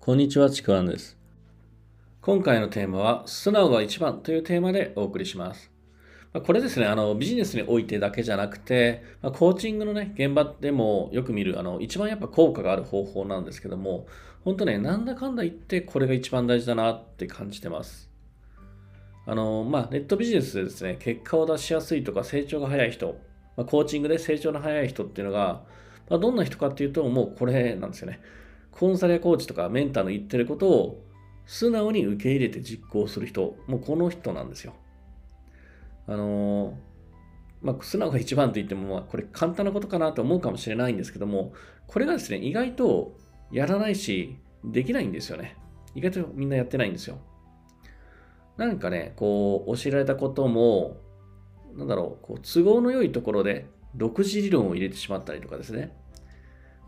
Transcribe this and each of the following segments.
こんにちは、ちくわんです。今回のテーマは、素直が一番というテーマでお送りします。これですね、あのビジネスにおいてだけじゃなくて、まコーチングのね、現場でもよく見る、あの一番やっぱ効果がある方法なんですけども、本当ね、なんだかんだ言って、これが一番大事だなって感じてます。あの、まあ、ネットビジネスでですね、結果を出しやすいとか成長が早い人、ま、コーチングで成長の早い人っていうのが、まあ、どんな人かっていうと、もうこれなんですよね。コンサルやコーチとかメンターの言ってることを素直に受け入れて実行する人、もうこの人なんですよ。あのーまあ、素直が一番と言っても、まあ、これ簡単なことかなと思うかもしれないんですけども、これがですね、意外とやらないし、できないんですよね。意外とみんなやってないんですよ。なんかね、こう、教えられたことも、なんだろう、こう都合の良いところで独自理論を入れてしまったりとかですね。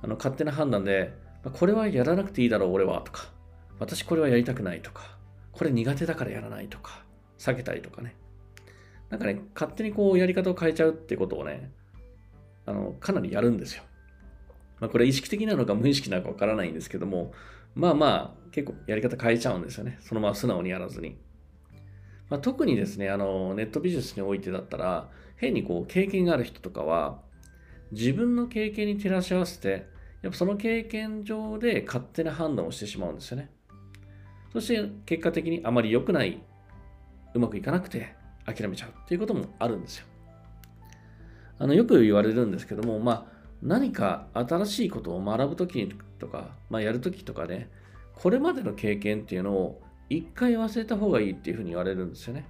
あの勝手な判断で、これはやらなくていいだろう、俺は、とか、私これはやりたくないとか、これ苦手だからやらないとか、避けたりとかね。なんかね、勝手にこうやり方を変えちゃうってことをね、あの、かなりやるんですよ。まあこれ意識的なのか無意識なのかわからないんですけども、まあまあ、結構やり方変えちゃうんですよね。そのまま素直にやらずに。まあ、特にですね、あの、ネットビジネスにおいてだったら、変にこう、経験がある人とかは、自分の経験に照らし合わせて、やっぱその経験上で勝手な判断をしてしまうんですよね。そして結果的にあまり良くない、うまくいかなくて諦めちゃうっていうこともあるんですよ。あのよく言われるんですけども、まあ、何か新しいことを学ぶときとか、まあ、やるときとかね、これまでの経験っていうのを一回忘れた方がいいっていうふうに言われるんですよね。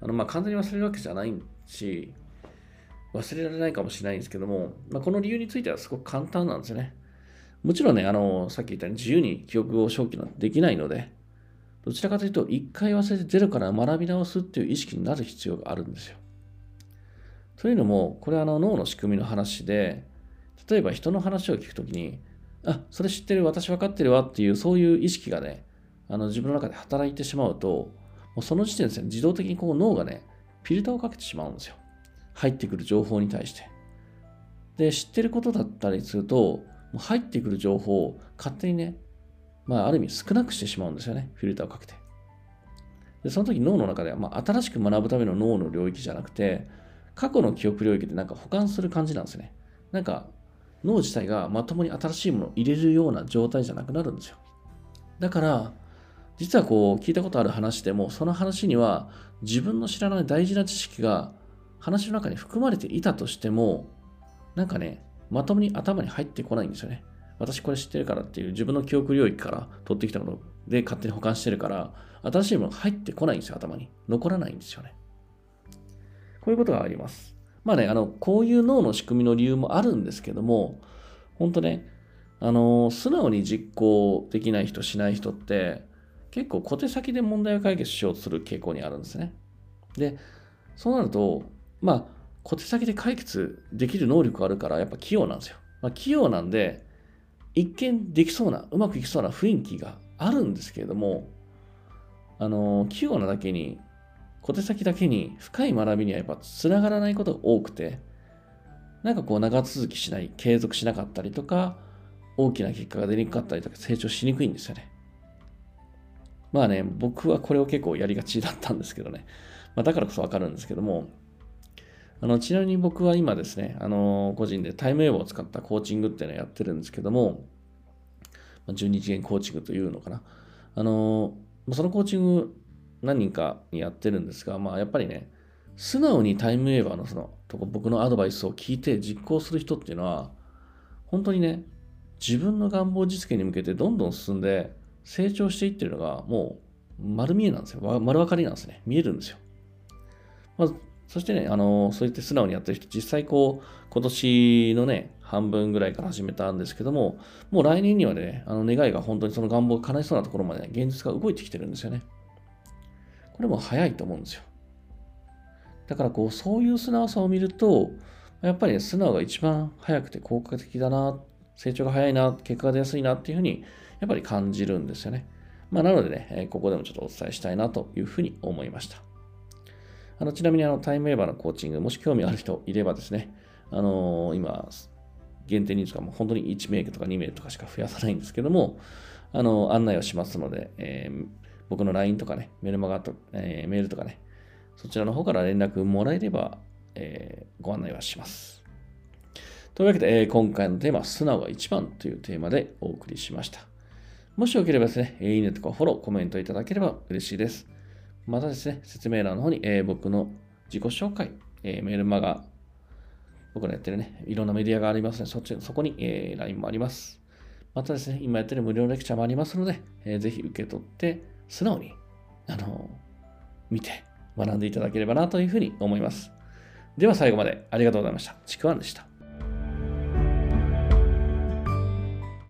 あのまあ完全に忘れるわけじゃないし、忘れられないかもしれないんですけども、まあ、この理由についてはすごく簡単なんですよね。もちろんね、あの、さっき言ったように自由に記憶を正記なんてできないので、どちらかというと、一回忘れてゼロから学び直すっていう意識になる必要があるんですよ。というのも、これはあの脳の仕組みの話で、例えば人の話を聞くときに、あ、それ知ってる、私分かってるわっていう、そういう意識がね、あの自分の中で働いてしまうと、もうその時点ですね、自動的にこう脳がね、フィルターをかけてしまうんですよ。入ってくる情報に対して。で、知ってることだったりすると、もう入ってくる情報を勝手にね、まあ、ある意味少なくしてしまうんですよね、フィルターをかけて。で、その時脳の中では、まあ、新しく学ぶための脳の領域じゃなくて、過去の記憶領域でなんか保管する感じなんですね。なんか、脳自体がまともに新しいものを入れるような状態じゃなくなるんですよ。だから、実はこう聞いたことある話でも、その話には自分の知らない大事な知識が話の中に含まれていたとしても、なんかね、まともに頭に入ってこないんですよね。私これ知ってるからっていう自分の記憶領域から取ってきたもので勝手に保管してるから、新しいもの入ってこないんですよ、頭に。残らないんですよね。こういうことがあります。まあね、あの、こういう脳の仕組みの理由もあるんですけども、本当ね、あの、素直に実行できない人、しない人って、結構小手先で問題を解決しようとする傾向にあるんですね。で、そうなると、まあ、小手先で解決できる能力があるから、やっぱ器用なんですよ。まあ、器用なんで、一見できそうな、うまくいきそうな雰囲気があるんですけれども、あの、器用なだけに、小手先だけに深い学びにはやっぱつながらないことが多くて、なんかこう長続きしない、継続しなかったりとか、大きな結果が出にくかったりとか成長しにくいんですよね。まあね、僕はこれを結構やりがちだったんですけどね。まあ、だからこそわかるんですけども、あのちなみに僕は今ですね、あの個人でタイムウェーブを使ったコーチングっていうのをやってるんですけども、ま12次元コーチングというのかな。あのそのコーチング何人かにやってるんですが、まあやっぱりね、素直にタイムウェーバーのそのとこ僕のアドバイスを聞いて実行する人っていうのは、本当にね、自分の願望実現に向けてどんどん進んで成長していってるのがもう丸見えなんですよ。丸分かりなんですね。見えるんですよ。まあ、そしてね、あの、そうやって素直にやってる人、実際こう、今年のね、半分ぐらいから始めたんですけども、もう来年にはね、あの願いが本当にその願望が叶いそうなところまで、ね、現実が動いてきてるんですよね。これも早いと思うんですよ。だからこう、そういう素直さを見ると、やっぱり、ね、素直が一番早くて効果的だな、成長が早いな、結果が出やすいなっていうふうに、やっぱり感じるんですよね。まあ、なのでね、ここでもちょっとお伝えしたいなというふうに思いました。あのちなみにあのタイムウェーバーのコーチング、もし興味ある人いればですね、あのー、今、限定人数がもう本当に1名とか2名とかしか増やさないんですけども、あの、案内をしますので、えー、僕の LINE とかね、メルマガと、えー、メールとかね、そちらの方から連絡もらえれば、えー、ご案内はします。というわけで、えー、今回のテーマ素直が一番というテーマでお送りしました。もしよければですね、いいねとかフォロー、コメントいただければ嬉しいです。またですね、説明欄の方に、えー、僕の自己紹介、えー、メールマガ、僕のやってるね、いろんなメディアがありますね。そっち、そこに、えー、LINE もあります。またですね、今やってる無料レクチャーもありますので、えー、ぜひ受け取って、素直に、あの見て、学んでいただければなというふうに思います。では最後までありがとうございました。ちくわんでした。